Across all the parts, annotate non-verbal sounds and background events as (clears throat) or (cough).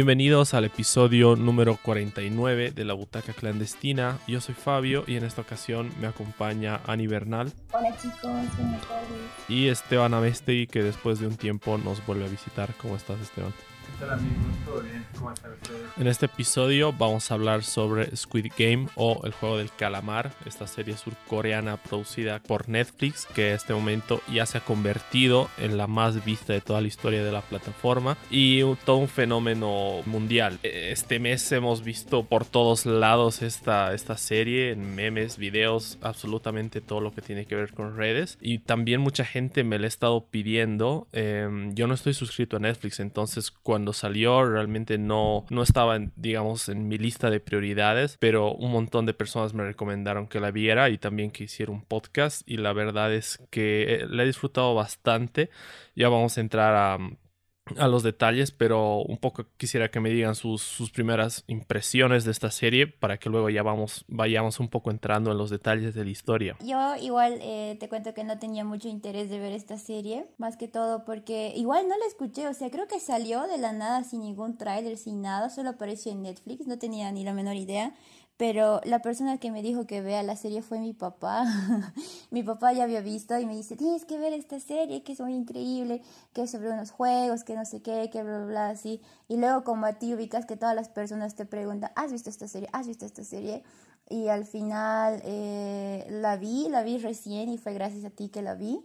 Bienvenidos al episodio número 49 de La Butaca Clandestina. Yo soy Fabio y en esta ocasión me acompaña Ani Bernal. Hola chicos, soy Y Esteban Amesti que después de un tiempo nos vuelve a visitar. ¿Cómo estás Esteban? Ustedes? En este episodio vamos a hablar sobre Squid Game o el juego del calamar, esta serie surcoreana producida por Netflix que en este momento ya se ha convertido en la más vista de toda la historia de la plataforma y todo un fenómeno mundial. Este mes hemos visto por todos lados esta, esta serie, en memes, videos, absolutamente todo lo que tiene que ver con redes y también mucha gente me la ha estado pidiendo. Em, yo no estoy suscrito a Netflix, entonces cuando salió realmente no, no estaba, digamos, en mi lista de prioridades, pero un montón de personas me recomendaron que la viera y también que hiciera un podcast y la verdad es que eh, la he disfrutado bastante. Ya vamos a entrar a a los detalles, pero un poco quisiera que me digan sus, sus, primeras impresiones de esta serie para que luego ya vamos, vayamos un poco entrando en los detalles de la historia. Yo igual eh, te cuento que no tenía mucho interés de ver esta serie, más que todo porque igual no la escuché, o sea, creo que salió de la nada sin ningún tráiler, sin nada, solo apareció en Netflix, no tenía ni la menor idea pero la persona que me dijo que vea la serie fue mi papá. (laughs) mi papá ya había visto y me dice, tienes que ver esta serie, que es muy increíble, que es sobre unos juegos, que no sé qué, que bla, bla, bla, así. Y luego como a ti ubicas que todas las personas te preguntan, ¿has visto esta serie? ¿Has visto esta serie? Y al final eh, la vi, la vi recién y fue gracias a ti que la vi.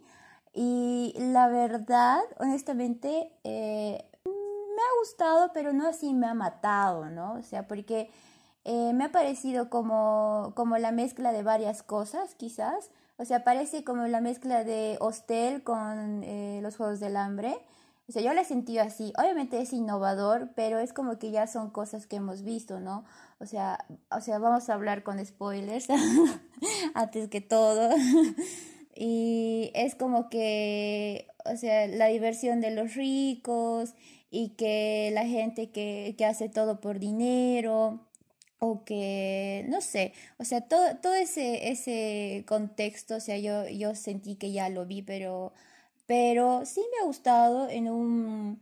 Y la verdad, honestamente, eh, me ha gustado, pero no así me ha matado, ¿no? O sea, porque eh, me ha parecido como, como la mezcla de varias cosas, quizás. O sea, parece como la mezcla de Hostel con eh, los Juegos del Hambre. O sea, yo la he sentido así. Obviamente es innovador, pero es como que ya son cosas que hemos visto, ¿no? O sea, o sea vamos a hablar con spoilers (laughs) antes que todo. (laughs) y es como que, o sea, la diversión de los ricos y que la gente que, que hace todo por dinero o que, no sé, o sea, todo, todo ese, ese contexto, o sea, yo, yo sentí que ya lo vi, pero, pero sí me ha gustado en un,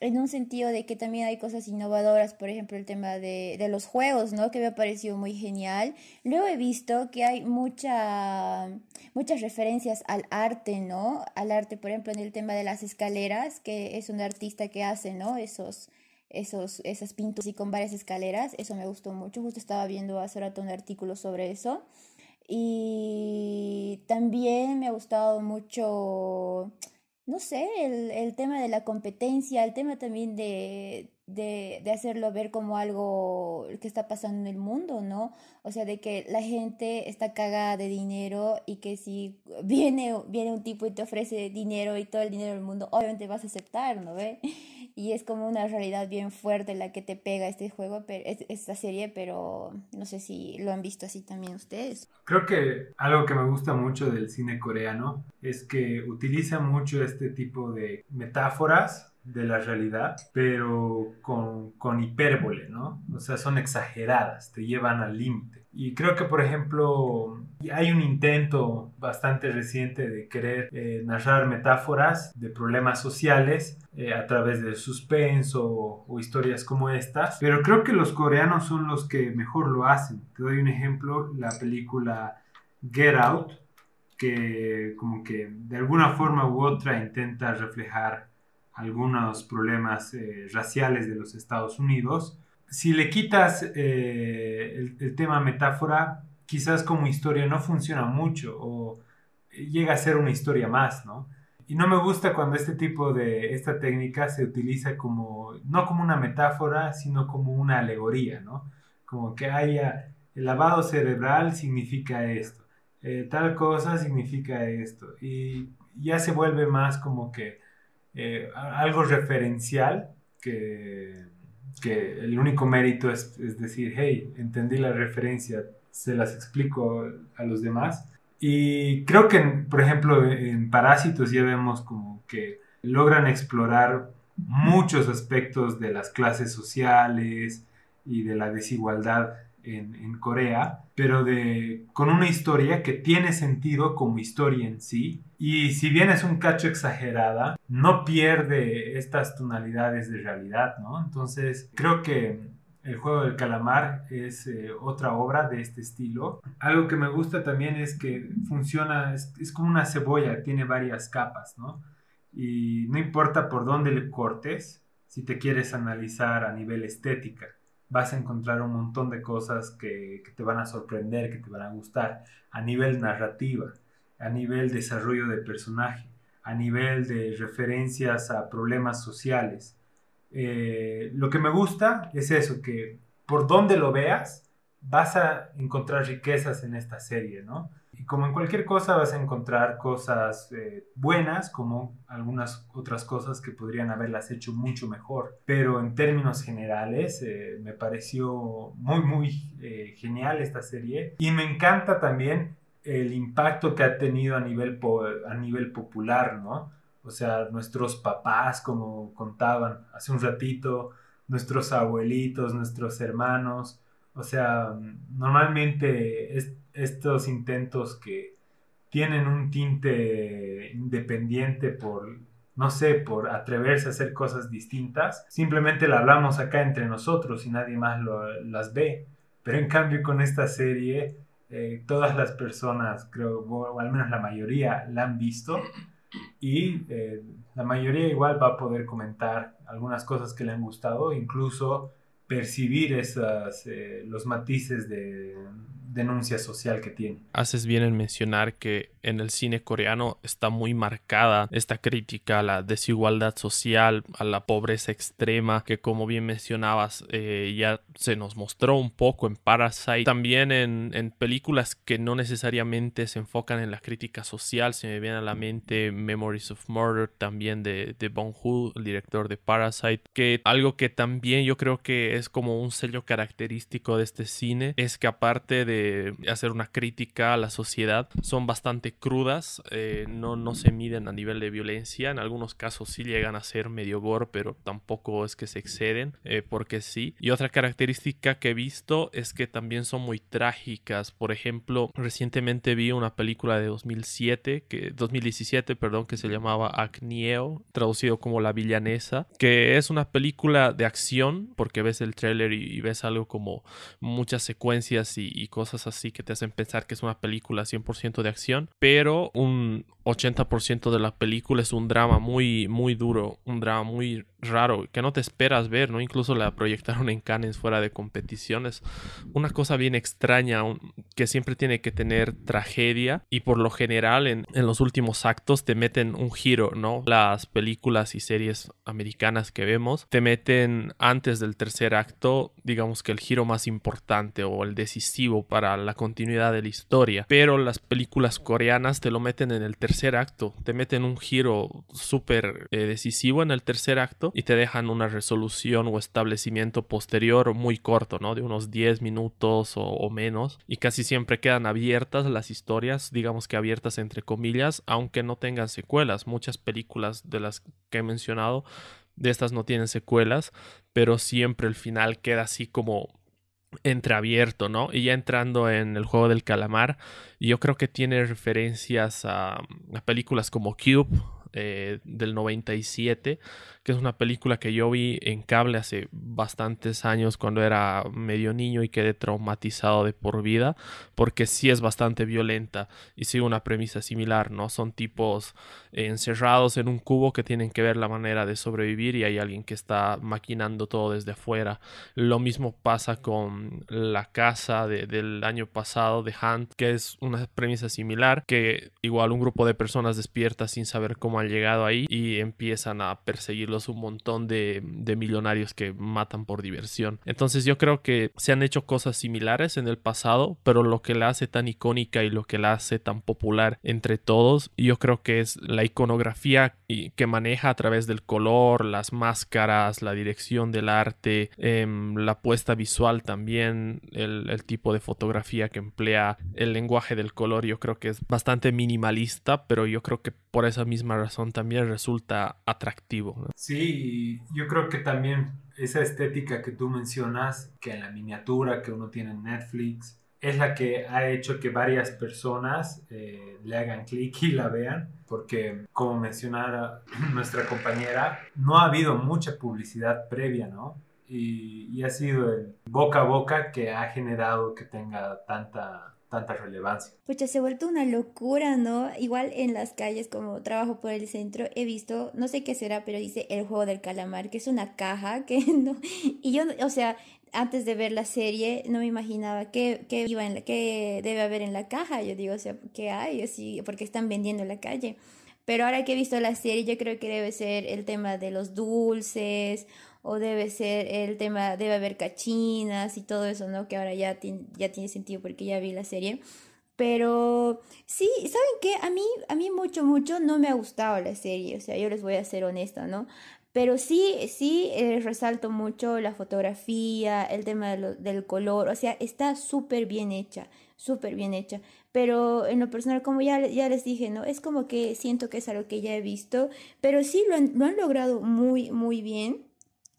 en un sentido de que también hay cosas innovadoras, por ejemplo, el tema de, de los juegos, ¿no? Que me ha parecido muy genial. Luego he visto que hay mucha, muchas referencias al arte, ¿no? Al arte, por ejemplo, en el tema de las escaleras, que es un artista que hace, ¿no? Esos esos, esas pintos y con varias escaleras. Eso me gustó mucho. Justo estaba viendo hace rato un artículo sobre eso. Y también me ha gustado mucho, no sé, el, el tema de la competencia, el tema también de, de, de, hacerlo ver como algo que está pasando en el mundo, ¿no? O sea, de que la gente está cagada de dinero y que si (laughs) viene, viene un tipo y te ofrece dinero y todo el dinero del mundo, obviamente vas a aceptar, ¿no ve? (laughs) Y es como una realidad bien fuerte la que te pega este juego, pero, esta serie, pero no sé si lo han visto así también ustedes. Creo que algo que me gusta mucho del cine coreano es que utiliza mucho este tipo de metáforas de la realidad, pero con, con hipérbole, ¿no? O sea, son exageradas, te llevan al límite. Y creo que, por ejemplo, hay un intento bastante reciente de querer eh, narrar metáforas de problemas sociales eh, a través del suspenso o, o, historias como estas, pero creo que los coreanos son los que mejor lo hacen. Te doy un ejemplo, la película Get Out, que como que de alguna forma u otra intenta reflejar algunos problemas eh, raciales de los Estados Unidos. Si le quitas eh, el, tema metáfora, quizás como historia no funciona mucho o llega a ser una historia más, ¿no? Y no me gusta cuando este tipo de, esta técnica se utiliza como, no como una metáfora, sino como una alegoría, ¿no? Como que haya, el lavado cerebral significa esto, eh, tal cosa significa esto, y ya se vuelve más como que eh, algo referencial que, que, el único mérito es, es, decir, hey, entendí la referencia, se las explico a los demás. Y creo que, por ejemplo, en Parásitos ya vemos como que logran explorar muchos aspectos de las clases sociales y de la desigualdad en, Corea, pero de, con una historia que tiene sentido como historia en sí. Y si bien es un cacho exagerada, no pierde estas tonalidades de realidad, ¿no? Entonces, creo que el juego del calamar es eh, otra obra de este estilo. Algo que me gusta también es que funciona, es, es, como una cebolla, tiene varias capas, ¿no? Y no importa por dónde le cortes, si te quieres analizar a nivel estética vas a encontrar un montón de cosas que, te van a sorprender, que te van a gustar, a nivel narrativa, a nivel desarrollo de personaje, a nivel de referencias a problemas sociales. Eh, lo que me gusta es eso, que por donde lo veas, vas a encontrar riquezas en esta serie, ¿no? Y como en cualquier cosa vas a encontrar cosas eh, buenas, como algunas otras cosas que podrían haberlas hecho mucho mejor. Pero en términos generales eh, me pareció muy, muy eh, genial esta serie. Y me encanta también el impacto que ha tenido a nivel, a nivel popular, ¿no? O sea, nuestros papás, como contaban hace un ratito, nuestros abuelitos, nuestros hermanos. O sea, normalmente es, estos intentos que tienen un tinte independiente por, no sé, por atreverse a hacer cosas distintas, simplemente la hablamos acá entre nosotros y nadie más las ve. Pero en cambio con esta serie, eh, todas las personas, creo, o al menos la mayoría, la han visto y eh, la mayoría igual va a poder comentar algunas cosas que le han gustado, incluso percibir esas, eh, los matices de, denuncia social que tiene. Haces bien en mencionar que en el cine coreano está muy marcada esta crítica a la desigualdad social, a la pobreza extrema, que como bien mencionabas eh, ya se nos mostró un poco en Parasite, también en, en, películas que no necesariamente se enfocan en la crítica social, se me viene a la mente Memories of Murder también de, de Bong Ho, el director de Parasite, que algo que también yo creo que es como un sello característico de este cine es que aparte de hacer una crítica a la sociedad son bastante crudas, eh, no, no se miden a nivel de violencia, en algunos casos sí llegan a ser medio gore, pero tampoco es que se exceden, eh, porque sí. Y otra característica que he visto es que también son muy trágicas, por ejemplo, recientemente vi una película de 2007, que, 2017, perdón, que se llamaba Acnieo, traducido como La Villanesa, que es una película de acción, porque ves el tráiler y, ves algo como muchas secuencias y cosas así que te hacen pensar que es una película 100% de acción, pero un 80% de la película es un drama muy, muy duro, un drama muy raro, que no te esperas ver, ¿no? Incluso la proyectaron en Cannes fuera de competiciones. Una cosa bien extraña, que siempre tiene que tener tragedia y por lo general en, en, los últimos actos te meten un giro, ¿no? Las películas y series americanas que vemos te meten antes del tercer acto, digamos que el giro más importante o el decisivo para la continuidad de la historia, pero las películas coreanas te lo meten en el tercer acto, te meten un giro súper eh, decisivo en el tercer acto y te dejan una resolución o establecimiento posterior muy corto, ¿no? De unos 10 minutos o, menos. Y casi siempre quedan abiertas las historias, digamos que abiertas entre comillas, aunque no tengan secuelas. Muchas películas de las que he mencionado, de estas no tienen secuelas, pero siempre el final queda así como entreabierto, ¿no? Y ya entrando en el juego del calamar, yo creo que tiene referencias a, a películas como Cube, eh, del 97, que es una película que yo vi en cable hace bastantes años cuando era medio niño y quedé traumatizado de por vida, porque sí es bastante violenta y sigue una premisa similar, ¿no? Son tipos encerrados en un cubo que tienen que ver la manera de sobrevivir y hay alguien que está maquinando todo desde afuera. Lo mismo pasa con la casa del año pasado de Hunt, que es una premisa similar, que igual un grupo de personas despierta sin saber cómo llegado ahí y empiezan a perseguirlos un montón de, millonarios que matan por diversión. Entonces yo creo que se han hecho cosas similares en el pasado, pero lo que la hace tan icónica y lo que la hace tan popular entre todos, yo creo que es la iconografía que maneja a través del color, las máscaras, la dirección del arte, em, la puesta visual también, el, el tipo de fotografía que emplea, el lenguaje del color, yo creo que es bastante minimalista, pero yo creo que por esa misma razón razón también resulta atractivo. Sí, yo creo que también esa estética que tú mencionas, que en la miniatura que uno tiene en Netflix, es la que ha hecho que varias personas eh, le hagan clic y la vean, porque como mencionara (laughs) nuestra compañera, no ha habido mucha publicidad previa, ¿no? Y, ha sido el boca a boca que ha generado que tenga tanta tanta relevancia. Pucha, se ha vuelto una locura, ¿no? Igual en las calles, como trabajo por el centro, he visto, no sé qué será, pero dice el juego del calamar, que es una caja (laughs) que no. Y yo, o sea, antes de ver la serie no me imaginaba qué, qué, iba en la, qué debe haber en la caja. Yo digo, o sea, ¿qué hay? Así, porque están vendiendo en la calle. Pero ahora que he visto la serie, yo creo que debe ser el tema de los dulces o debe ser el tema, debe haber cachinas y todo eso, ¿no? Que ahora ya, ya tiene sentido porque ya vi la serie. Pero sí, ¿saben qué? A mí, a mí mucho, mucho no me ha gustado la serie, o sea, yo les voy a ser honesta, ¿no? Pero sí, sí eh, resalto mucho la fotografía, el tema del color, o sea, está súper bien hecha, súper bien hecha. Pero en lo personal, como ya, ya les dije, ¿no? Es como que siento que es algo que ya he visto, pero sí lo han, lo han logrado muy, muy bien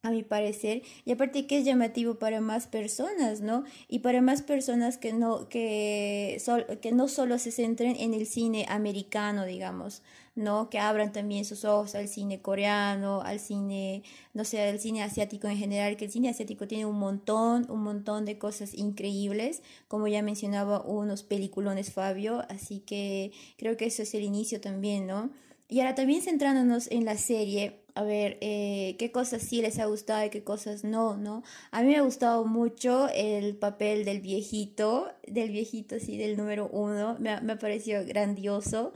a mi parecer, y aparte que es llamativo para más personas, ¿no? Y para más personas que no, que, que no solo se centren en el cine americano, digamos, ¿no? Que abran también sus ojos al cine coreano, al cine, no sé, al cine asiático en general, que el cine asiático tiene un montón, un montón de cosas increíbles, como ya mencionaba unos peliculones Fabio, así que creo que eso es el inicio también, ¿no? Y ahora también centrándonos en la serie, a ver eh, qué cosas sí les ha gustado y qué cosas no, ¿no? A mí me ha gustado mucho el papel del viejito, del viejito, sí, del número uno, me ha, me ha parecido grandioso.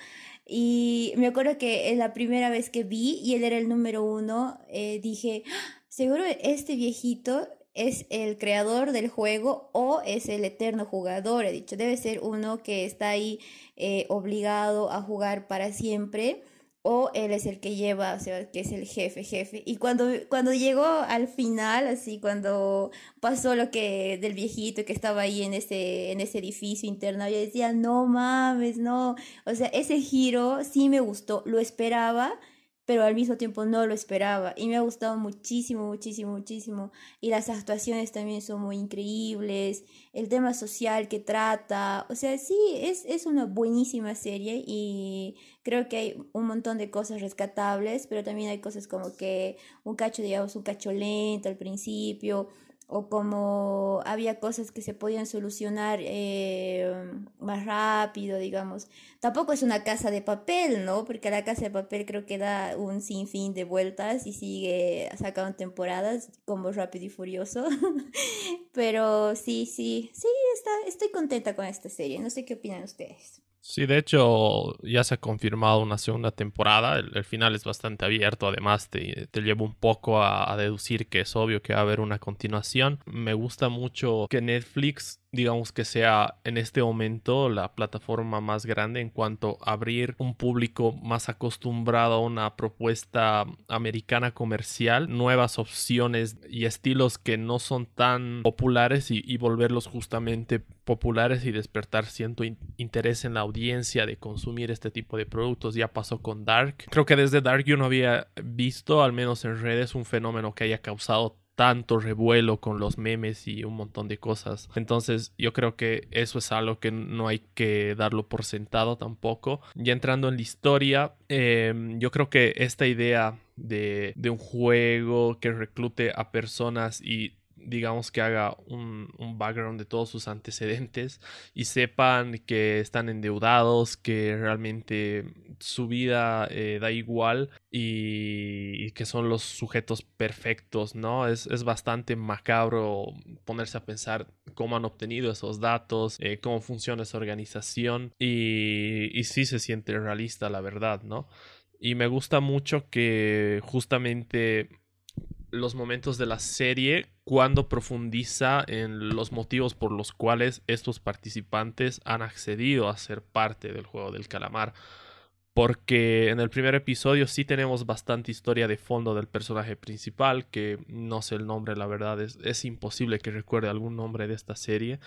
Y me acuerdo que la primera vez que vi y él era el número uno, eh, dije, ¡Ah! seguro este viejito es el creador del juego o es el eterno jugador. He dicho, debe ser uno que está ahí eh, obligado a jugar para siempre o él es el que lleva, o sea, que es el jefe, jefe. Y cuando, cuando llegó al final, así, cuando pasó lo que del viejito que estaba ahí en ese, en ese edificio interno, yo decía, no mames, no. O sea, ese giro sí me gustó, lo esperaba, pero al mismo tiempo no lo esperaba. Y me ha gustado muchísimo, muchísimo, muchísimo. Y las actuaciones también son muy increíbles. El tema social que trata. O sea, sí, es, es una buenísima serie y creo que hay un montón de cosas rescatables, pero también hay cosas como que un cacho, digamos, un cacho lento al principio o como había cosas que se podían solucionar eh, más rápido, digamos. Tampoco es una casa de papel, ¿no? Porque la casa de papel creo que da un sinfín de vueltas y sigue sacando temporadas como Rápido y Furioso. (laughs) Pero sí, sí, sí, está, estoy contenta con esta serie. No sé qué opinan ustedes. Sí, de hecho ya se ha confirmado una segunda temporada. El, final es bastante abierto, además te, te lleva un poco a, a, deducir que es obvio que va a haber una continuación. Me gusta mucho que Netflix digamos que sea en este momento la plataforma más grande en cuanto a abrir un público más acostumbrado a una propuesta americana comercial, nuevas opciones y estilos que no son tan populares y, volverlos justamente populares y despertar cierto interés en la audiencia de consumir este tipo de productos. Ya pasó con Dark. Creo que desde Dark yo no había visto, al menos en redes, un fenómeno que haya causado tanto revuelo con los memes y un montón de cosas. Entonces yo creo que eso es algo que no hay que darlo por sentado tampoco. Ya entrando en la historia, em, yo creo que esta idea de, de un juego que reclute a personas y digamos que haga un, background de todos sus antecedentes y sepan que están endeudados, que realmente su vida eh, da igual y, que son los sujetos perfectos, ¿no? Es, bastante macabro ponerse a pensar cómo han obtenido esos datos, eh, cómo funciona esa organización y, y sí se siente realista, la verdad, ¿no? Y me gusta mucho que justamente los momentos de la serie cuando profundiza en los motivos por los cuales estos participantes han accedido a ser parte del juego del calamar. Porque en el primer episodio sí tenemos bastante historia de fondo del personaje principal, que no sé el nombre, la verdad, es, es imposible que recuerde algún nombre de esta serie.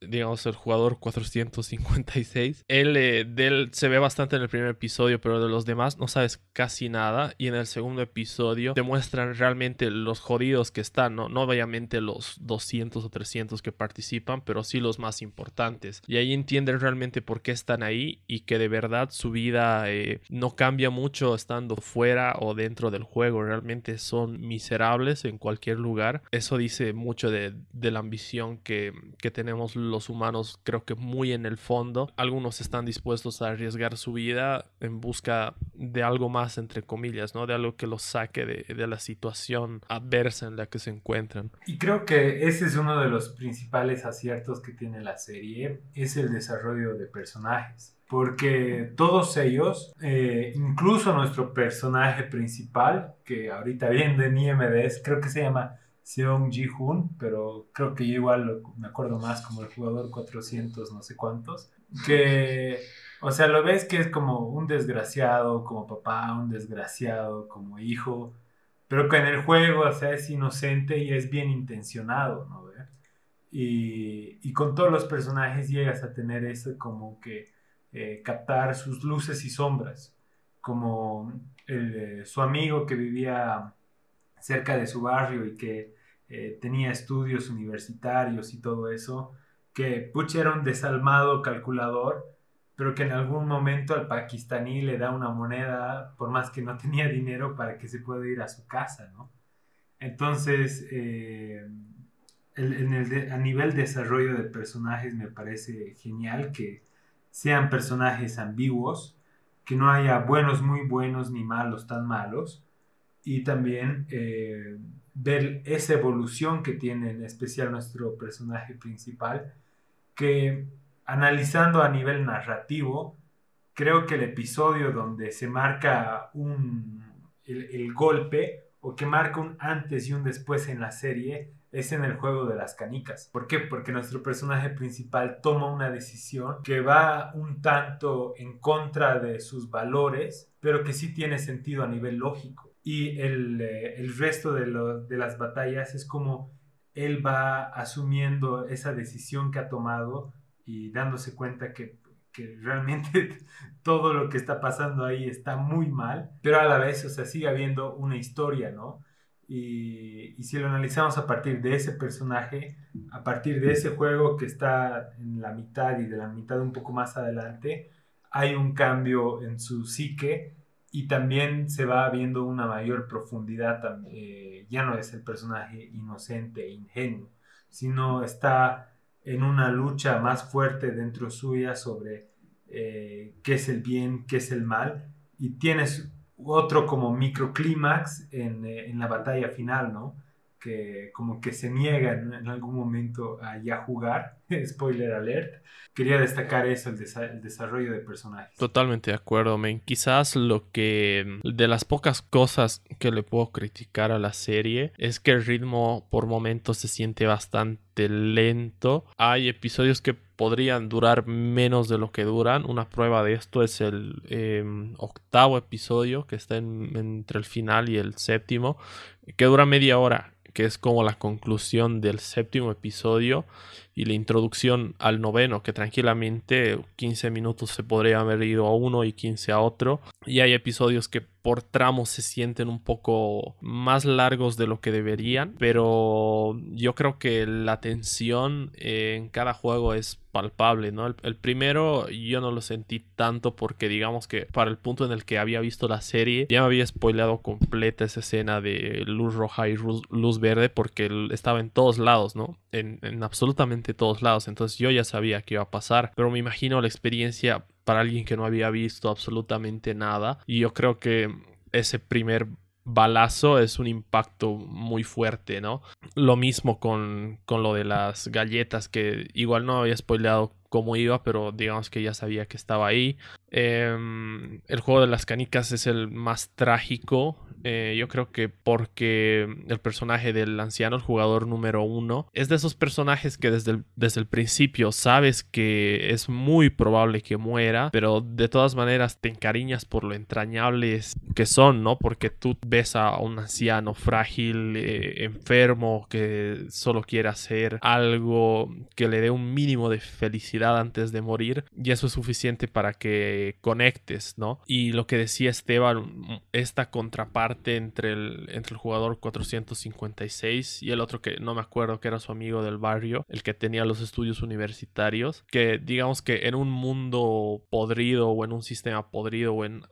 Digamos, el jugador 456. Él, eh, se ve bastante en el primer episodio, pero de los demás no sabes casi nada. Y en el segundo episodio te muestran realmente los jodidos que están, ¿no? No obviamente los 200 o 300 que participan, pero sí los más importantes. Y ahí entienden realmente por qué están ahí y que de verdad su vida eh, no cambia mucho estando fuera o dentro del juego. Realmente son miserables en cualquier lugar. Eso dice mucho de, de la ambición que, que tenemos humanos creo que muy en el fondo. Algunos están dispuestos a arriesgar su vida en busca de algo más, entre comillas, ¿no? De algo que los saque de, de la situación adversa en la que se encuentran. Y creo que ese es uno de los principales aciertos que tiene la serie, es el desarrollo de personajes porque todos ellos, eh, incluso nuestro personaje principal, que ahorita viene en IMDs, creo que se llama Seong Ji-hoon, pero creo que yo igual me acuerdo más como el jugador 400 no sé cuántos, que, o sea, lo ves que es como un desgraciado como papá, un desgraciado como hijo, pero que en el juego, o sea, es inocente y es bien intencionado, ¿no? Y, y con todos los personajes llegas a tener eso como que eh, captar sus luces y sombras, como el, su amigo que vivía cerca de su barrio y que eh, tenía estudios universitarios y todo eso, que Puch era un desalmado calculador, pero que en algún momento al pakistaní le da una moneda, por más que no (laughs) tenía dinero, para que se pueda ir a su casa, ¿no? Entonces, eh, en el a nivel desarrollo de personajes me parece genial que sean personajes ambiguos, que no haya buenos muy buenos ni malos tan malos, y también eh, ver esa evolución que tiene en especial nuestro personaje principal, que analizando a nivel narrativo, creo que el episodio donde se marca un, el, el, golpe o que marca un antes y un después en la serie es en el juego de las canicas. ¿Por qué? Porque nuestro personaje principal toma una decisión que va un tanto en contra de sus valores, pero que sí tiene sentido a nivel lógico y el, eh, el resto de, lo, de, las batallas es como él va asumiendo esa decisión que ha tomado y dándose cuenta que, que, realmente (laughs) todo lo que está pasando ahí está muy mal, pero a la vez, o sea, sigue habiendo una historia, ¿no? Y, y si lo analizamos a partir de ese personaje, a partir de ese juego que está en la mitad y de la mitad un poco más adelante, hay un cambio en su psique y también se va viendo una mayor profundidad, eh, ya no es el personaje inocente e ingenuo, sino está en una lucha más fuerte dentro suya sobre eh, qué es el bien, qué es el mal, y tienes otro como microclímax en, eh, en la batalla final, ¿no? Que como que se niegan en algún momento a ya jugar, (laughs) spoiler alert. Quería destacar eso, el, desarrollo de personajes. Totalmente de acuerdo, men. Quizás lo que de las pocas cosas que le puedo criticar a la serie es que el ritmo por momentos se siente bastante lento. Hay episodios que podrían durar menos de lo que duran. Una prueba de esto es el em, octavo episodio que está entre el final y el séptimo, que dura media hora que es como la conclusión del séptimo episodio y la introducción al noveno, que tranquilamente 15 minutos se podría haber ido a uno y 15 a otro. Y hay episodios que por tramos se sienten un poco más largos de lo que deberían, pero yo creo que la tensión en cada juego es palpable, ¿no? El, primero yo no lo sentí tanto porque digamos que para el punto en el que había visto la serie ya me había spoileado completa esa escena de luz roja y luz, verde porque estaba en todos lados, ¿no? En, en absolutamente todos lados, entonces yo ya sabía que iba a pasar, pero me imagino la experiencia para alguien que no había visto absolutamente nada. Y yo creo que ese primer balazo es un impacto muy fuerte, ¿no? Lo mismo con, con lo de las galletas, que igual no había spoileado cómo iba, pero digamos que ya sabía que estaba ahí. Em, el juego de las canicas es el más trágico eh, yo creo que porque el personaje del anciano, el jugador número uno, es de esos personajes que desde el, desde el principio sabes que es muy probable que muera, pero de todas maneras te encariñas por lo entrañables que son, ¿no? Porque tú ves a un anciano frágil, eh, enfermo, que solo quiere hacer algo que le dé un mínimo de felicidad antes de morir, y eso es suficiente para que conectes, ¿no? Y lo que decía Esteban, esta contraparte entre el, entre el jugador 456 y el otro que no me acuerdo que era su amigo del barrio, el que tenía los estudios universitarios, que digamos que en un mundo podrido o en un sistema podrido o en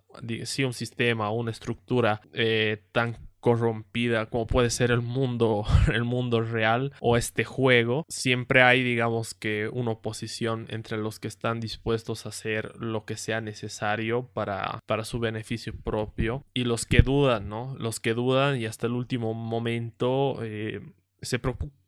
sí un sistema o una estructura eh, tan corrompida como puede ser el mundo (laughs) el mundo real o este juego siempre hay digamos que una oposición entre los que están dispuestos a hacer lo que sea necesario para para su beneficio propio y los que dudan no los que dudan y hasta el último momento eh, se,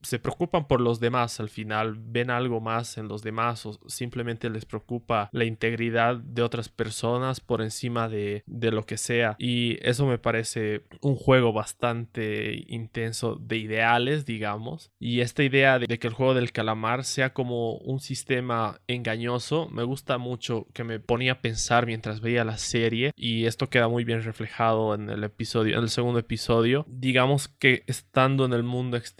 se, preocupan por los demás al final, ven algo más en los demás o simplemente les preocupa la integridad de otras personas por encima de, de lo que sea. Y eso me parece un juego bastante intenso de ideales, digamos. Y esta idea de, que el juego del calamar sea como un sistema engañoso, me gusta mucho que me ponía a pensar mientras veía la serie y esto queda muy bien reflejado en el episodio, en el segundo episodio. Digamos que estando en el mundo exterior,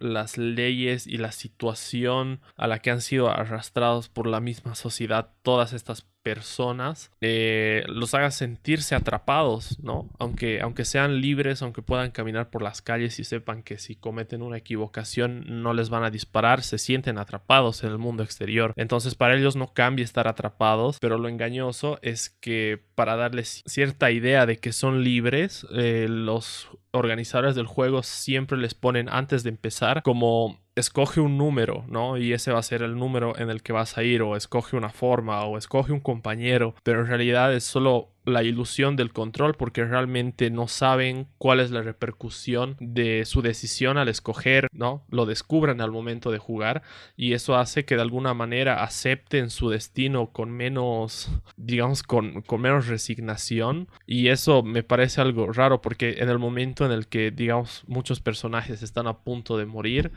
las leyes y la situación a la que han sido arrastrados por la misma sociedad todas estas personas eh, los haga sentirse atrapados, ¿no? Aunque, aunque sean libres, aunque puedan caminar por las calles y sepan que si cometen una equivocación no les van a disparar, se sienten atrapados en el mundo exterior. Entonces para ellos no cambia estar atrapados, pero lo engañoso es que para darles cierta idea de que son libres, eh, los organizadores del juego siempre les ponen antes de empezar como escoge un número, ¿no? Y ese va a ser el número en el que vas a ir, o escoge una forma, o escoge un compañero, pero en realidad es solo la ilusión del control porque realmente no saben cuál es la repercusión de su decisión al escoger, ¿no? Lo descubren al momento de jugar y eso hace que de alguna manera acepten su destino con menos, digamos, con, con menos resignación y eso me parece algo raro porque en el momento en el que, digamos, muchos personajes están a punto de morir,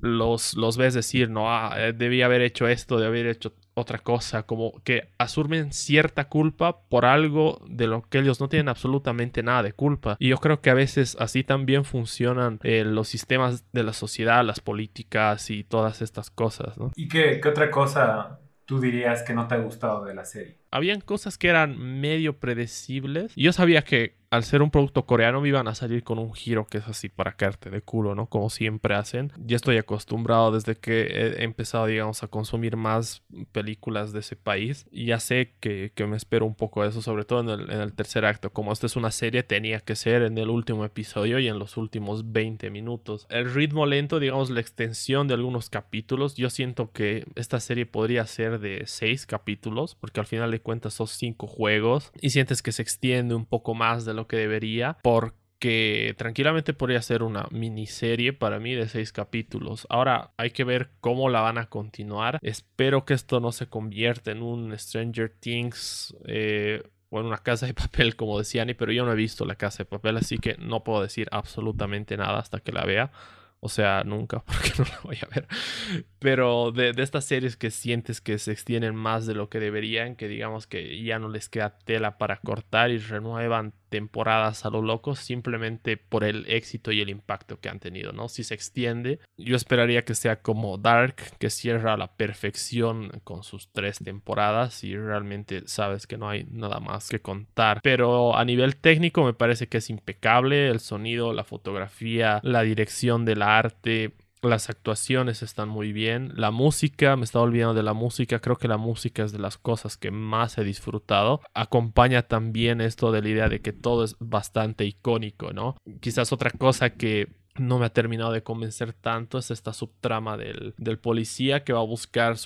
los, los ves decir, no, ah, eh, debí haber hecho esto, debí haber hecho otra cosa, como que asumen cierta culpa por algo de lo que ellos no tienen absolutamente nada de culpa. Y yo creo que a veces así también funcionan eh, los sistemas de la sociedad, las políticas y todas estas cosas, ¿no? ¿Y qué, qué otra cosa tú dirías que no te ha gustado de la serie? Habían cosas que eran medio predecibles. Y yo sabía que al ser un producto coreano me iban a salir con un giro que es así para caerte de culo, ¿no? Como siempre hacen. Ya estoy acostumbrado desde que he empezado, digamos, a consumir más películas de ese país. Y ya sé que, me espero un poco eso, sobre todo en el, en el, tercer acto. Como esta es una serie, tenía que ser en el último episodio y en los últimos 20 minutos. El ritmo lento, digamos, la extensión de algunos capítulos. Yo siento que esta serie podría ser de 6 capítulos, porque al final de cuentas son 5 juegos. Y sientes que se extiende un poco más de lo que debería porque tranquilamente podría ser una miniserie para mí de seis capítulos. Ahora hay que ver cómo la van a continuar. Espero que esto no se convierta en un Stranger Things eh, o en una casa de papel, como decía Annie, pero yo no he visto la casa de papel, así que no puedo decir absolutamente nada hasta que la vea. O sea, nunca, (laughs) porque no la voy a ver. Pero de, estas series que sientes que se extienden más de lo que deberían, que digamos que ya no les queda tela para cortar y renuevan temporadas a lo loco simplemente por el éxito y el impacto que han tenido, ¿no? Si se extiende, yo esperaría que sea como Dark, que cierra a la perfección con sus tres temporadas y realmente sabes que no hay nada más que contar. Pero a nivel técnico me parece que es impecable el sonido, la fotografía, la dirección del arte las actuaciones están muy bien. La música, me estaba olvidando de la música. Creo que la música es de las cosas que más he disfrutado. Acompaña también esto de la idea de que todo es bastante icónico, ¿no? Quizás otra cosa que no me ha terminado de convencer tanto es esta subtrama del, del policía que va a buscar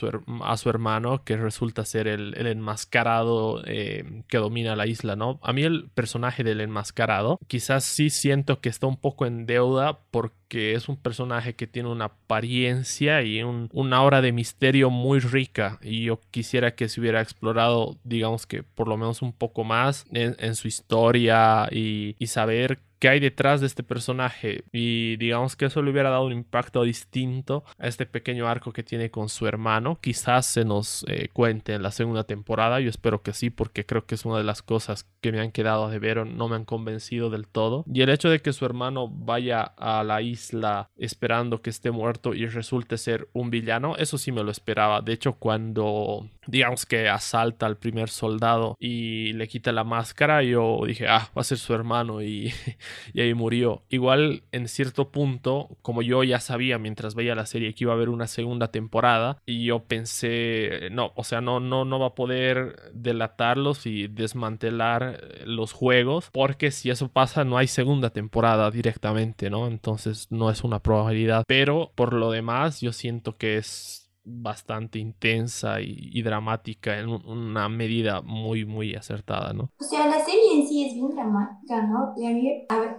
a su hermano que resulta ser el, el enmascarado eh, que domina la isla, ¿no? A mí el personaje del enmascarado quizás sí siento que está un poco en deuda porque es un personaje que tiene una apariencia y un, una aura de misterio muy rica y yo quisiera que se hubiera explorado digamos que por lo menos un poco más en, en su historia y, y saber qué hay detrás de este personaje y digamos que eso le hubiera dado un impacto distinto a este pequeño arco que tiene con su hermano. Quizás se nos eh, cuente en la segunda temporada, yo espero que sí porque creo que es una de las cosas que me han quedado de ver o no me han convencido del todo. Y el hecho de que su hermano vaya a la isla esperando que esté muerto y resulte ser un villano, eso sí me lo esperaba. De hecho, cuando digamos que asalta al primer soldado y le quita la máscara, yo dije, ah, va a ser su hermano y (laughs) y ahí murió. Igual en cierto punto, como yo ya sabía mientras veía la serie que iba a haber una segunda temporada y yo pensé, no, o sea, no, no, no va a poder delatarlos y desmantelar eh, los juegos porque si eso pasa no hay segunda temporada directamente, ¿no? Entonces no es una probabilidad. Pero por lo demás yo siento que es bastante intensa y, dramática en una medida muy, muy acertada, ¿no? O sea, la serie en sí es bien dramática, ¿no?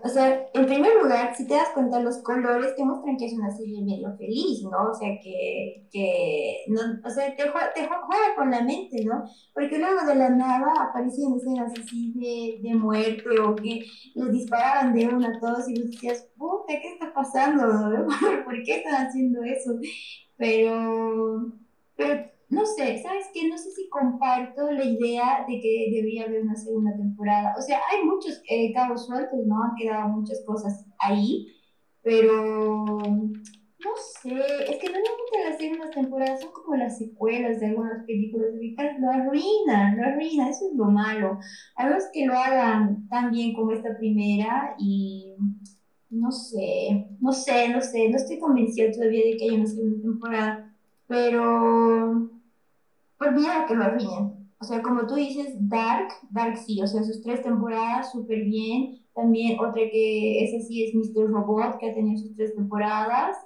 o sea, en primer lugar, si te das cuenta, los colores te muestran que es una serie medio feliz, ¿no? O sea, que, que no, o sea, te, juega, te juega con la mente, ¿no? Porque luego de la nada aparecían escenas así de, de muerte o que les disparaban de uno a todos y vos decías, puta, ¿qué está pasando? (laughs) ¿Por qué están haciendo eso? Pero, pero no sé, ¿sabes qué? No sé si comparto la idea de que debería haber una segunda temporada. O sea, hay muchos eh, cabos sueltos, ¿no? Han quedado muchas cosas ahí, pero no sé, es que realmente las segundas temporadas son como las secuelas de algunas películas lo arruinan, lo arruinan, eso es lo malo. A menos que lo hagan tan bien como esta primera y no sé, no sé, no sé, no estoy convencida todavía de que haya una segunda temporada, pero por miedo que lo arruinen. O sea, como tú dices, Dark, Dark sí, o sea, sus tres temporadas súper bien. También otra que es así es Mr. Robot, que ha tenido sus tres temporadas.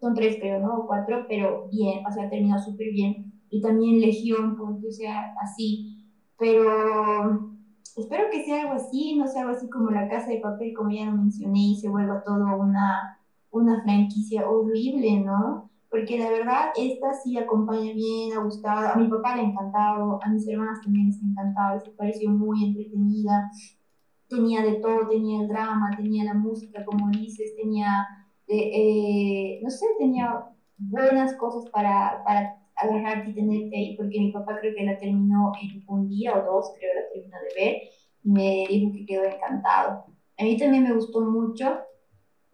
Son tres, creo, ¿no? O cuatro, pero bien, o sea, ha terminado súper bien. Y también Legión, porque sea así. Pero espero que sea algo así, no sea algo así como La Casa de Papel, como ya lo mencioné, y se vuelva todo una, una franquicia horrible, ¿no? Porque la verdad, esta sí acompaña bien, ha gustado, a mi papá le ha encantado, a mis hermanas también les ha encantado, se pareció muy entretenida, tenía de todo, tenía el drama, tenía la música, como dices, tenía, eh, eh, no sé, tenía buenas cosas para, para agarrarte y tenerte ahí, porque mi papá creo que la terminó en un día o dos, creo la terminó de ver, y me dijo que quedó encantado. A mí también me gustó mucho,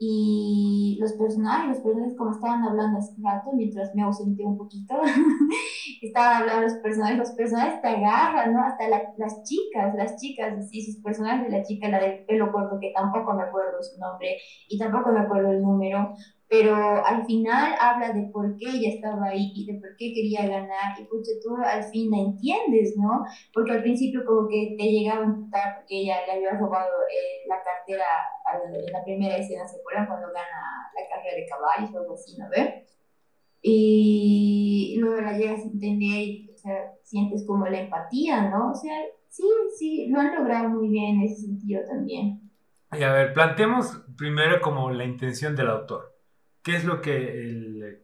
y los personajes, los personajes como estaban hablando hace rato, mientras me ausenté un poquito, (laughs) estaban hablando los personajes, los personajes te agarran, ¿no? Hasta las chicas, las chicas, así, sus personajes de la chica, la del pelo corto, que tampoco me acuerdo su nombre y tampoco me acuerdo el número, pero al final habla de por qué ella estaba ahí y de por qué quería ganar y pucha, tú al fin la entiendes, ¿no? Porque al principio como que te llegaba a imputar porque ella le había robado eh, la cartera en la primera escena, ¿se acuerdan? Cuando gana la carrera de caballos o algo así, ¿no ve? Y luego la llegas a entender y o sea, sientes como la empatía, ¿no? O sea, sí, sí, lo han logrado muy bien en ese sentido también. Y a ver, planteemos primero como la intención del autor qué es lo que el,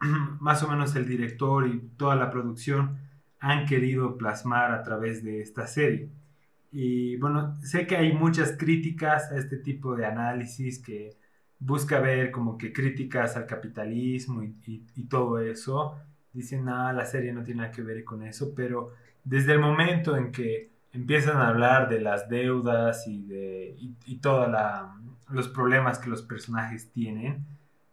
(clears throat) más o menos el director y toda la producción han querido plasmar a través de esta serie. Y bueno, sé que hay muchas críticas a este tipo de análisis que busca ver como que críticas al capitalismo y, todo eso. Dicen, nada, la serie no tiene nada que ver con eso, pero desde el momento en que empiezan a hablar de las deudas y de y, todos los problemas que los personajes tienen,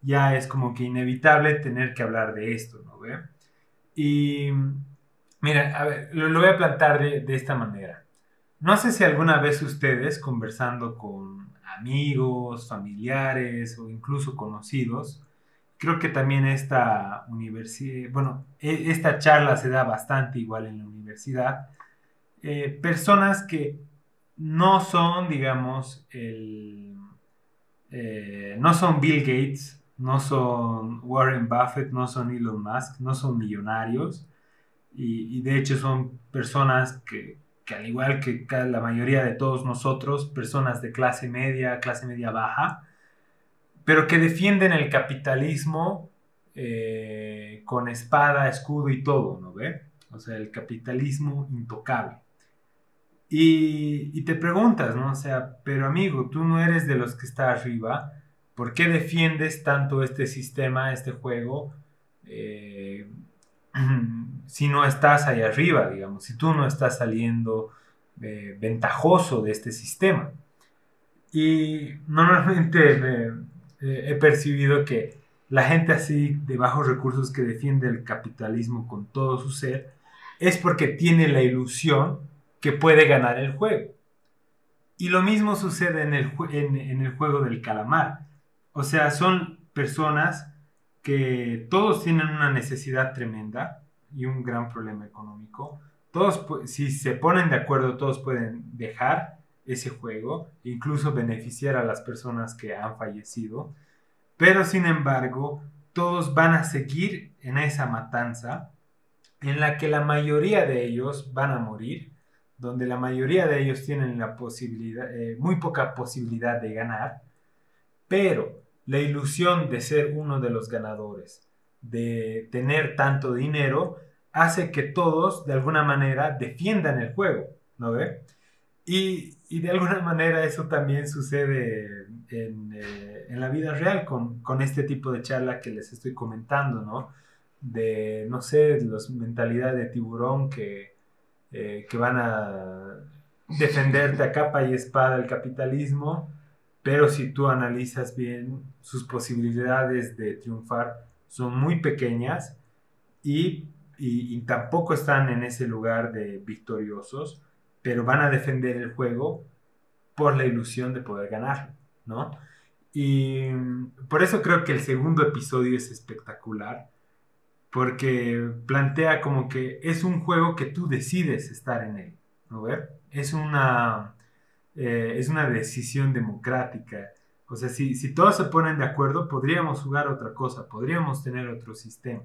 ya es como que inevitable tener que hablar de esto, ¿no? ve? Y mira, a ver, lo, voy a plantar de, esta manera. No sé si alguna vez ustedes, conversando con amigos, familiares o incluso conocidos, creo que también esta universidad, bueno, e, esta charla se da bastante igual en la universidad, eh, personas que no son, digamos, el eh, no son Bill Gates, no son Warren Buffett, no son Elon Musk, no son millonarios y, de hecho son personas que, al igual que la mayoría de todos nosotros, personas de clase media, clase media baja, pero que defienden el capitalismo eh, con espada, escudo y todo, ¿no ve? O sea, el capitalismo intocable. Y, te preguntas, ¿no? O sea, pero amigo, tú no eres de los que está arriba, ¿por qué defiendes tanto este sistema, este juego, eh, (clears throat) si no estás ahí arriba, digamos, si tú no estás saliendo eh, ventajoso de este sistema? Y normalmente he percibido que la gente así de bajos recursos que defiende el capitalismo con todo su ser es porque tiene la ilusión que puede ganar el juego. Y lo mismo sucede en, el juego del calamar. O sea, son personas que todos tienen una necesidad tremenda y un gran problema económico. Todos, si se ponen de acuerdo, todos pueden dejar ese juego, incluso beneficiar a las personas que han fallecido. Pero sin embargo, todos van a seguir en esa matanza en la que la mayoría de ellos van a morir donde la mayoría de ellos tienen la posibilidad, eh, muy poca posibilidad de ganar, pero la ilusión de ser uno de los ganadores, de tener tanto dinero, hace que todos de alguna manera defiendan el juego, ¿no ve? Y, de alguna manera eso también sucede en, eh, la vida real con, con, este tipo de charla que les estoy comentando, ¿no? De, no sé, los mentalidad de tiburón que, eh, que van a defenderte a capa y espada el capitalismo, pero si tú analizas bien, sus posibilidades de triunfar son muy pequeñas y, y, tampoco están en ese lugar de victoriosos, pero van a defender el juego por la ilusión de poder ganar, ¿no? Y por eso creo que el segundo episodio es espectacular, porque plantea como que es un juego que tú decides estar en él, ¿no ver? Es una, eh, es una decisión democrática. O sea, si, si todos se ponen de acuerdo, podríamos jugar otra cosa, podríamos tener otro sistema,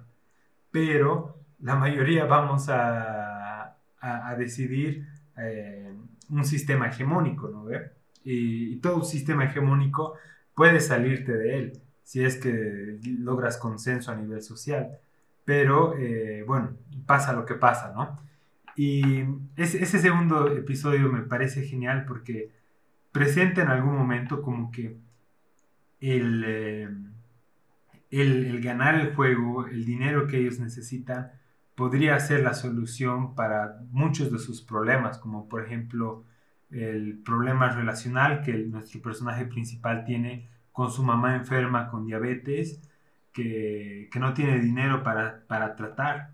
pero la mayoría vamos a, a, decidir eh, un sistema hegemónico, ¿no ver? Y, y todo sistema hegemónico puede salirte de él si es que logras consenso a nivel social pero eh, bueno, pasa lo que pasa, ¿no? Y ese, segundo episodio me parece genial porque presenta en algún momento como que eh, el, el, ganar el juego, el dinero que ellos necesitan, podría ser la solución para muchos de sus problemas, como por ejemplo el problema relacional que nuestro personaje principal tiene con su mamá enferma con diabetes que, no tiene dinero para, tratar,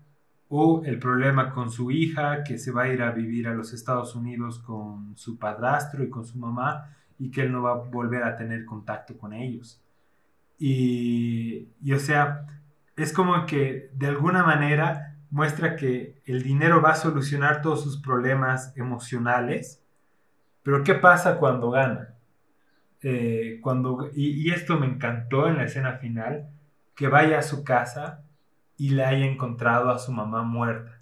o el problema con su hija que se va a ir a vivir a los Estados Unidos con su padrastro y con su mamá y que él no va a volver a tener contacto con ellos. Y, y o sea, es como que de alguna manera muestra que el dinero va a solucionar todos sus problemas emocionales, pero ¿qué pasa cuando gana? Eh, cuando, y, y, esto me encantó en la escena final, que vaya a su casa y le haya encontrado a su mamá muerta.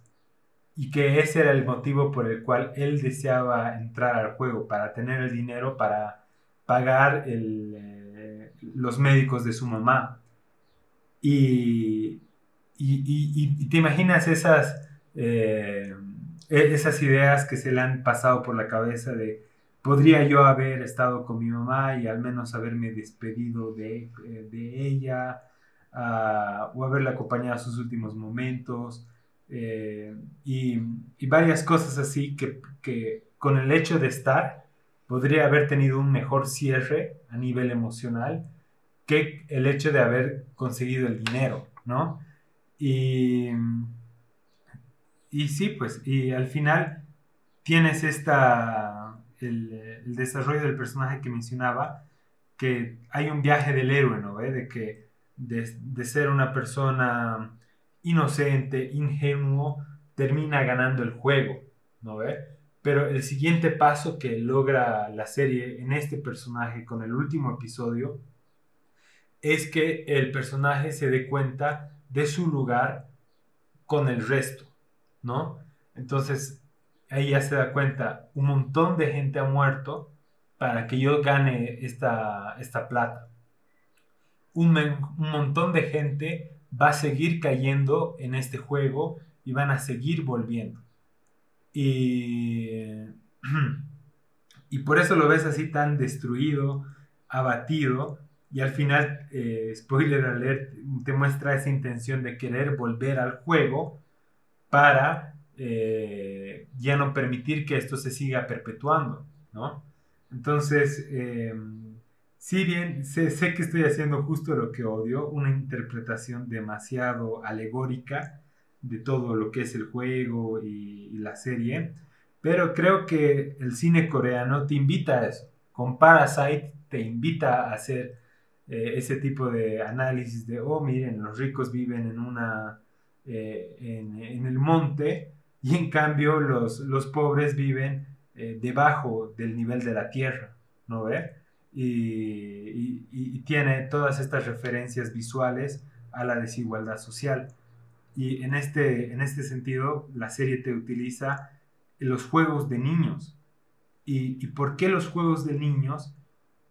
Y que ese era el motivo por el cual él deseaba entrar al juego, para tener el dinero para pagar eh, los médicos de su mamá. Y, y, te imaginas esas, eh, e-, esas ideas que se le han pasado por la cabeza de, podría yo haber estado con mi mamá y al menos haberme despedido de, eh, de ella, o haberla acompañado a sus últimos momentos eh, y, varias cosas así que, que, con el hecho de estar podría haber tenido un mejor cierre a nivel emocional que el hecho de haber conseguido el dinero, ¿no? Y, y sí, pues, y al final tienes esta, el, el desarrollo del personaje que mencionaba, que hay un viaje del héroe, ¿no? De que de, ser una persona inocente, ingenuo, termina ganando el juego, ¿no ve? pero el siguiente paso que logra la serie en este personaje con el último episodio es que el personaje se dé cuenta de su lugar con el resto, ¿no? Entonces, ahí ya se da cuenta, un montón de gente ha muerto para que yo gane esta, esta plata. Un, montón de gente va a seguir cayendo en este juego y van a seguir volviendo. Y, (clears throat) y por eso lo ves así tan destruido, abatido, y al final, eh, spoiler alert, te muestra esa intención de querer volver al juego para eh, ya no permitir que esto se siga perpetuando, ¿no? Entonces, em, si bien sé, sé, que estoy haciendo justo lo que odio, una interpretación demasiado alegórica de todo lo que es el juego y, la serie, pero creo que el cine coreano te invita a eso. Con Parasite te invita a hacer eh, ese tipo de análisis de, oh, miren, los ricos viven en una, eh, en, el monte y en cambio los, los pobres viven eh, debajo del nivel de la tierra, ¿no? Y, tiene todas estas referencias visuales a la desigualdad social. Y en este, en este sentido, la serie te utiliza los juegos de niños. ¿Y, y por qué los juegos de niños?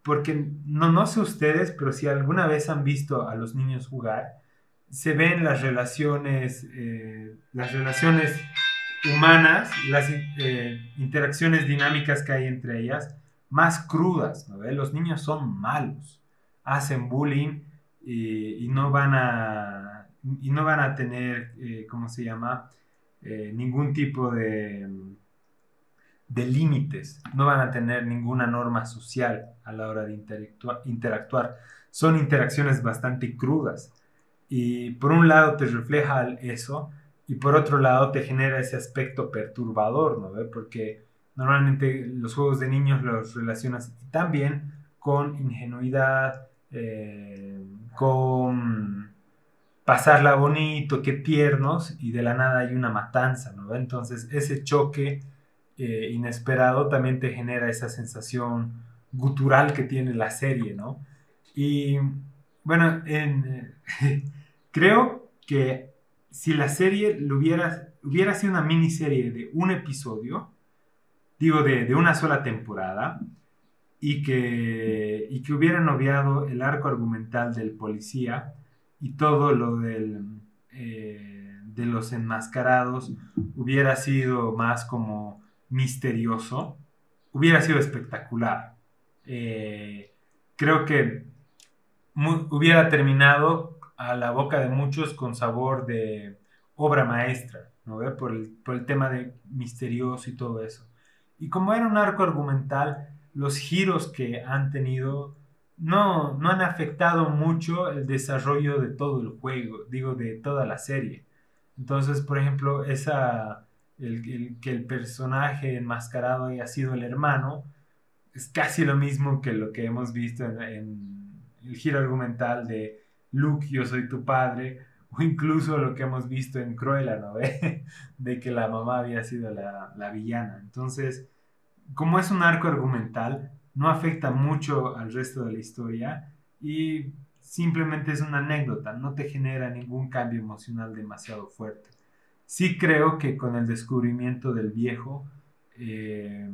porque no, no sé ustedes, pero si alguna vez han visto a los niños jugar, se ven las relaciones, eh, las relaciones humanas, las eh, interacciones dinámicas que hay entre ellas, más crudas, ¿no? Los niños son malos, hacen bullying y, no van a y no van a tener, eh, ¿cómo se llama? ningún tipo de de límites, no van a tener ninguna norma social a la hora de interactuar. Son interacciones bastante crudas y por un lado te refleja eso y por otro lado te genera ese aspecto perturbador, ¿no? Porque normalmente los juegos de niños los relacionas también con ingenuidad, eh, con pasarla bonito, qué tiernos y de la nada hay una matanza, ¿no? Entonces ese choque eh, inesperado también te genera esa sensación gutural que tiene la serie, ¿no? Y bueno, (laughs) creo que si la serie lo hubiera, hubiera sido una miniserie de un episodio, digo, de, una sola temporada, y que, y que hubieran obviado el arco argumental del policía y todo lo del, eh, de los enmascarados, hubiera sido más como misterioso, hubiera sido espectacular. Eh, creo que hubiera terminado a la boca de muchos con sabor de obra maestra, ¿no? Por el, por el tema de misterioso y todo eso. Y como era un arco argumental, los giros que han tenido no, no han afectado mucho el desarrollo de todo el juego, digo, de toda la serie. Entonces, por ejemplo, esa el, que el personaje enmascarado haya sido el hermano, es casi lo mismo que lo que hemos visto en, el giro argumental de Luke, yo soy tu padre, o incluso lo que hemos visto en Cruella, ¿no? (laughs) de que la mamá había sido la, la villana. Entonces, como es un arco argumental, no afecta mucho al resto de la historia y simplemente es una anécdota, no te genera ningún cambio emocional demasiado fuerte sí creo que con el descubrimiento del viejo eh,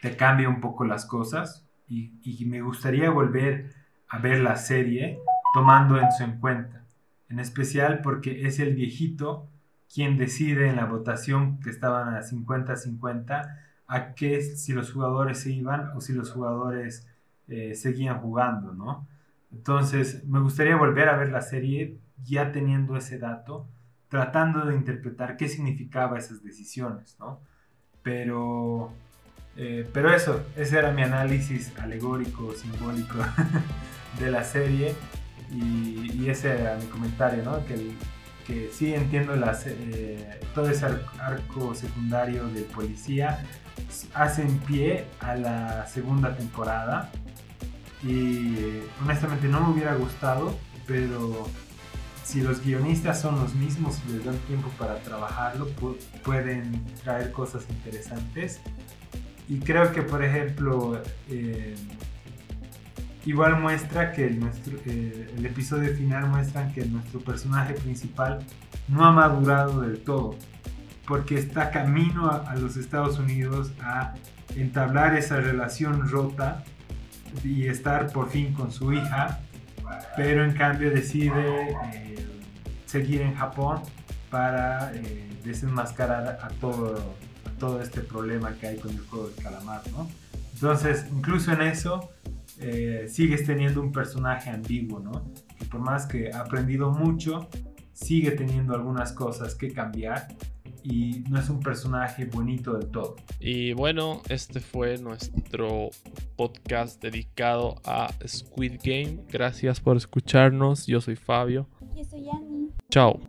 te cambia un poco las cosas y, me gustaría volver a ver la serie tomando eso en cuenta. En especial porque es el viejito quien decide en la votación que estaban a 50-50 a qué si los jugadores se iban o si los jugadores eh, seguían jugando, ¿no? Entonces me gustaría volver a ver la serie ya teniendo ese dato tratando de interpretar qué significaba esas decisiones, ¿no? Pero, eh, pero eso, ese era mi análisis alegórico, simbólico (laughs) de la serie y, ese era mi comentario, ¿no? Que, que sí entiendo las, eh, todo ese arco secundario de policía hace en pie a la segunda temporada y honestamente no me hubiera gustado, pero si los guionistas son los mismos y les dan tiempo para trabajarlo, pueden traer cosas interesantes. Y creo que, por ejemplo, eh, igual muestra que nuestro, eh, el episodio final muestra que nuestro personaje principal no ha madurado del todo, porque está camino a, los Estados Unidos a entablar esa relación rota y estar por fin con su hija, pero en cambio decide eh, seguir en Japón para eh, desenmascarar a todo, a todo este problema que hay con el juego del calamar, ¿no? Entonces, incluso en eso, eh, sigues teniendo un personaje ambiguo, ¿no? Que por más que ha aprendido mucho, sigue teniendo algunas cosas que cambiar y no es un personaje bonito del todo. Y bueno, este fue nuestro podcast dedicado a Squid Game. Gracias por escucharnos. Yo soy Fabio. Yo soy Annie. Chao.